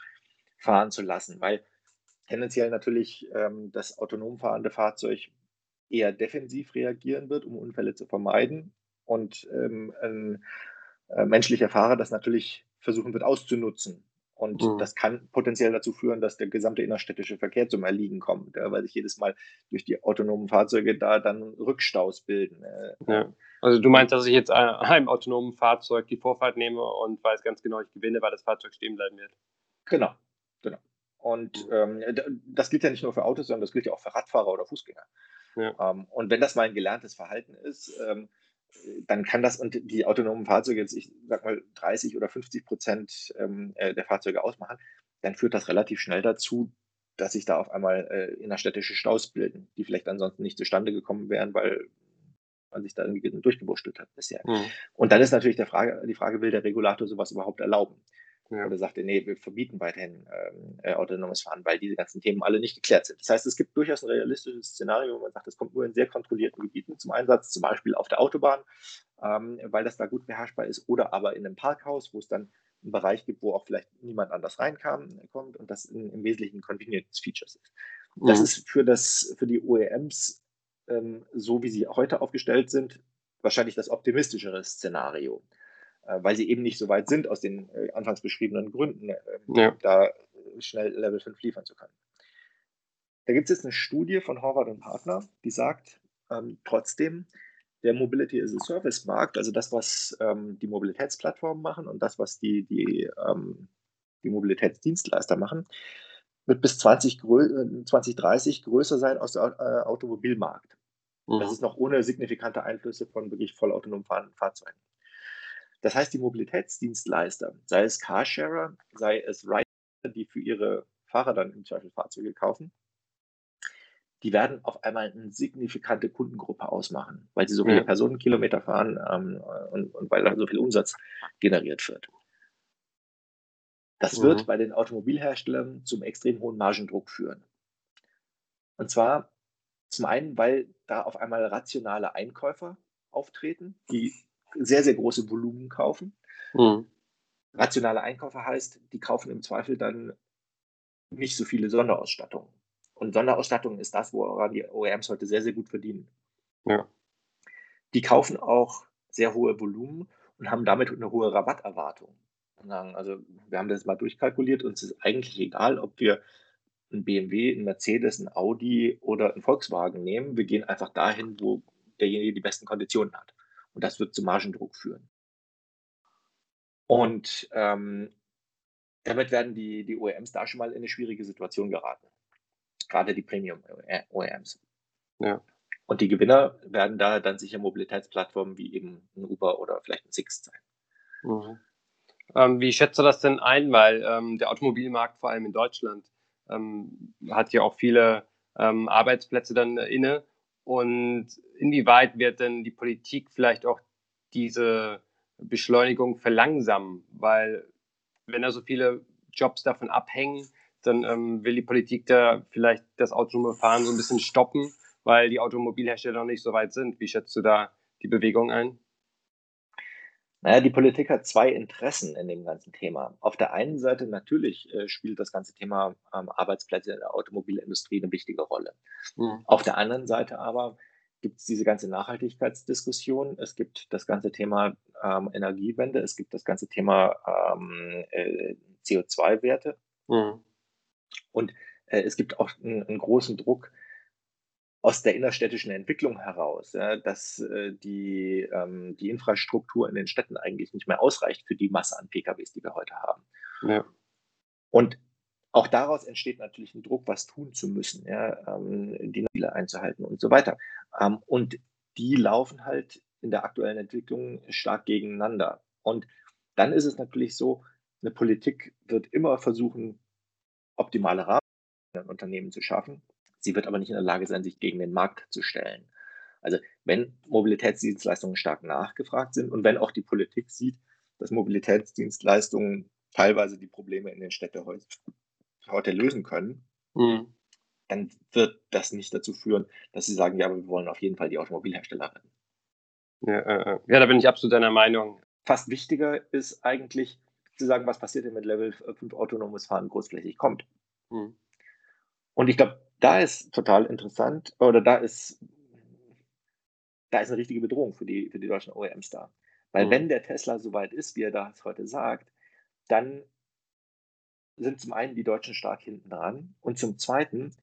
fahren zu lassen, weil tendenziell natürlich ähm, das autonom fahrende Fahrzeug eher defensiv reagieren wird, um Unfälle zu vermeiden und ähm, ein äh, menschlicher Fahrer das natürlich versuchen wird auszunutzen. Und mhm. das kann potenziell dazu führen, dass der gesamte innerstädtische Verkehr zum Erliegen kommt, weil sich jedes Mal durch die autonomen Fahrzeuge da dann Rückstaus bilden. Äh. Ja. Also du meinst, dass ich jetzt einem autonomen Fahrzeug die Vorfahrt nehme und weiß ganz genau, ich gewinne, weil das Fahrzeug stehen bleiben wird. Genau, genau. Und mhm. ähm, das gilt ja nicht nur für Autos, sondern das gilt ja auch für Radfahrer oder Fußgänger. Ja. Ähm, und wenn das mal ein gelerntes Verhalten ist, ähm, dann kann das und die autonomen Fahrzeuge jetzt, ich sag mal, 30 oder 50 Prozent ähm, äh, der Fahrzeuge ausmachen, dann führt das relativ schnell dazu, dass sich da auf einmal äh, innerstädtische Staus bilden, die vielleicht ansonsten nicht zustande gekommen wären, weil man sich da irgendwie durchgewurschtelt hat bisher. Mhm. Und dann ist natürlich der Frage, die Frage, will der Regulator sowas überhaupt erlauben? Ja. Oder sagt er, nee, wir verbieten weiterhin ähm, äh, autonomes Fahren, weil diese ganzen Themen alle nicht geklärt sind. Das heißt, es gibt durchaus ein realistisches Szenario, wo man sagt, es kommt nur in sehr kontrollierten Gebieten zum Einsatz, zum Beispiel auf der Autobahn, ähm, weil das da gut beherrschbar ist, oder aber in einem Parkhaus, wo es dann einen Bereich gibt, wo auch vielleicht niemand anders reinkam, kommt und das in, im Wesentlichen Convenience Features ist. Das mhm. ist für, das, für die OEMs, ähm, so wie sie heute aufgestellt sind, wahrscheinlich das optimistischere Szenario. Äh, weil sie eben nicht so weit sind, aus den äh, anfangs beschriebenen Gründen, äh, ja. da schnell Level 5 liefern zu können. Da gibt es jetzt eine Studie von Horvath und Partner, die sagt, ähm, trotzdem, der Mobility as a Service Markt, also das, was ähm, die Mobilitätsplattformen machen und das, was die, die, ähm, die Mobilitätsdienstleister machen, wird bis 20, 2030 größer sein als der äh, Automobilmarkt. Mhm. Das ist noch ohne signifikante Einflüsse von wirklich vollautonom fahrenden Fahrzeugen. Das heißt, die Mobilitätsdienstleister, sei es Carsharer, sei es Rider, die für ihre Fahrer dann im Zweifel Fahrzeuge kaufen, die werden auf einmal eine signifikante Kundengruppe ausmachen, weil sie so viele ja. Personenkilometer fahren ähm, und, und, weil da so viel Umsatz generiert wird. Das mhm. wird bei den Automobilherstellern zum extrem hohen Margendruck führen. Und zwar zum einen, weil da auf einmal rationale Einkäufer auftreten, die sehr, sehr große Volumen kaufen. Mhm. Rationale Einkäufer heißt, die kaufen im Zweifel dann nicht so viele Sonderausstattungen. Und Sonderausstattung ist das, woran die OEMs heute sehr, sehr gut verdienen. Ja. Die kaufen auch sehr hohe Volumen und haben damit eine hohe Rabatterwartung. Also wir haben das mal durchkalkuliert, uns ist eigentlich egal, ob wir ein BMW, ein Mercedes, ein Audi oder ein Volkswagen nehmen. Wir gehen einfach dahin, wo derjenige die besten Konditionen hat. Und das wird zu Margendruck führen. Und ähm, damit werden die, die OEMs da schon mal in eine schwierige Situation geraten. Gerade die Premium-OEMs. Ja. Und die Gewinner werden da dann sicher Mobilitätsplattformen wie eben ein Uber oder vielleicht ein Sixt sein. Mhm. Ähm, wie schätzt du das denn ein? Weil ähm, der Automobilmarkt, vor allem in Deutschland, ähm, hat ja auch viele ähm, Arbeitsplätze dann inne. Und inwieweit wird denn die Politik vielleicht auch diese Beschleunigung verlangsamen? Weil wenn da so viele Jobs davon abhängen, dann ähm, will die Politik da vielleicht das autonome Fahren so ein bisschen stoppen, weil die Automobilhersteller noch nicht so weit sind. Wie schätzt du da die Bewegung ein? Naja, die Politik hat zwei Interessen in dem ganzen Thema. Auf der einen Seite natürlich äh, spielt das ganze Thema ähm, Arbeitsplätze in der Automobilindustrie eine wichtige Rolle. Mhm. Auf der anderen Seite aber gibt es diese ganze Nachhaltigkeitsdiskussion, es gibt das ganze Thema ähm, Energiewende, es gibt das ganze Thema ähm, äh, CO2-Werte mhm. und äh, es gibt auch einen, einen, großen Druck aus der innerstädtischen Entwicklung heraus, ja, dass äh, die, ähm, die Infrastruktur in den Städten eigentlich nicht mehr ausreicht für die Masse an PKWs, die wir heute haben. Ja. Und auch daraus entsteht natürlich ein Druck, was tun zu müssen, ja, ähm, die Ziele einzuhalten und so weiter. Ähm, und die laufen halt in der aktuellen Entwicklung stark gegeneinander. Und dann ist es natürlich so, eine Politik wird immer versuchen, optimale Rahmen in Unternehmen zu schaffen. Sie wird aber nicht in der Lage sein, sich gegen den Markt zu stellen. Also wenn Mobilitätsdienstleistungen stark nachgefragt sind und wenn auch die Politik sieht, dass Mobilitätsdienstleistungen teilweise die Probleme in den Städten heute lösen können, mhm. dann wird das nicht dazu führen, dass sie sagen, ja, aber wir wollen auf jeden Fall die Automobilhersteller retten. Ja, äh, ja, da bin ich absolut deiner Meinung. Fast wichtiger ist eigentlich zu sagen, was passiert denn mit Level 5 autonomes Fahren großflächig kommt. Mhm. Und ich glaube, da ist total interessant, oder da ist, da ist eine richtige Bedrohung für die, für die deutschen OEMs da. Weil mhm. wenn der Tesla so weit ist, wie er das heute sagt, dann sind zum einen die Deutschen stark hinten dran und zum zweiten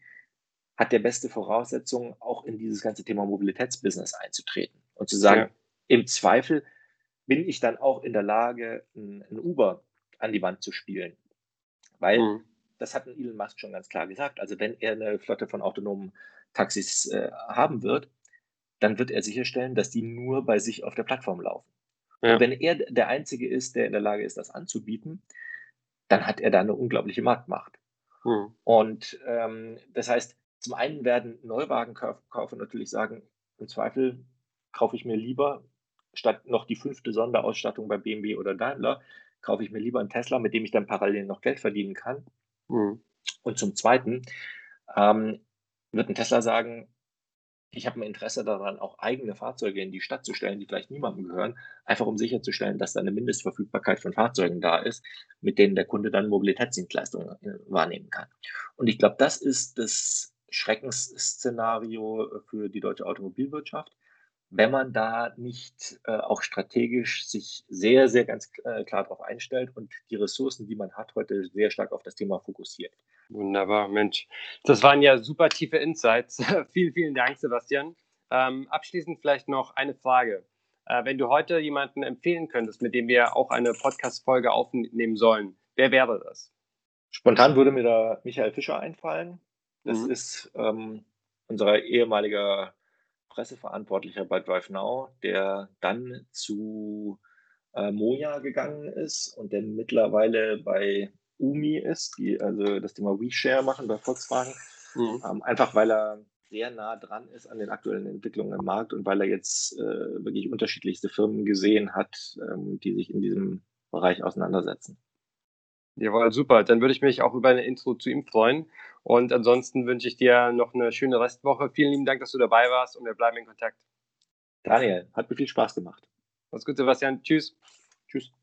hat der beste Voraussetzungen, auch in dieses ganze Thema Mobilitätsbusiness einzutreten und zu sagen, ja. im Zweifel bin ich dann auch in der Lage, ein, ein Uber an die Wand zu spielen. Weil, mhm. Das hat Elon Musk schon ganz klar gesagt, also wenn er eine Flotte von autonomen Taxis äh, haben wird, dann wird er sicherstellen, dass die nur bei sich auf der Plattform laufen. Ja. Und wenn er der Einzige ist, der in der Lage ist, das anzubieten, dann hat er da eine unglaubliche Marktmacht. Mhm. Und ähm, das heißt, zum einen werden Neuwagenkäufer natürlich sagen, im Zweifel kaufe ich mir lieber, statt noch die fünfte Sonderausstattung bei BMW oder Daimler, kaufe ich mir lieber einen Tesla, mit dem ich dann parallel noch Geld verdienen kann. Mhm. Und zum Zweiten ähm, wird ein Tesla sagen, ich habe ein Interesse daran, auch eigene Fahrzeuge in die Stadt zu stellen, die vielleicht niemandem gehören, einfach um sicherzustellen, dass da eine Mindestverfügbarkeit von Fahrzeugen da ist, mit denen der Kunde dann Mobilitätsdienstleistungen äh, wahrnehmen kann. Und ich glaube, das ist das Schreckensszenario für die deutsche Automobilwirtschaft, wenn man da nicht äh, auch strategisch sich sehr, sehr ganz äh, klar darauf einstellt und die Ressourcen, die man hat, heute sehr stark auf das Thema fokussiert. Wunderbar, Mensch. Das waren ja super tiefe Insights. vielen, vielen Dank, Sebastian. Ähm, abschließend vielleicht noch eine Frage. Äh, wenn du heute jemanden empfehlen könntest, mit dem wir auch eine Podcast-Folge aufnehmen sollen, wer wäre das? Spontan würde mir da Michael Fischer einfallen. Das mhm. ist ähm, unser ehemaliger Presseverantwortlicher bei Drive Now, der dann zu äh, Moja gegangen ist und der mittlerweile bei Umi ist, die also das Thema WeShare machen bei Volkswagen. Mhm. Ähm, einfach weil er sehr nah dran ist an den aktuellen Entwicklungen im Markt und weil er jetzt äh, wirklich unterschiedlichste Firmen gesehen hat, ähm, die sich in diesem Bereich auseinandersetzen. Jawohl, super. Dann würde ich mich auch über eine Intro zu ihm freuen. Und ansonsten wünsche ich dir noch eine schöne Restwoche. Vielen lieben Dank, dass du dabei warst und wir bleiben in Kontakt. Daniel, hat mir viel Spaß gemacht. Mach's gut, Sebastian. Tschüss. Tschüss.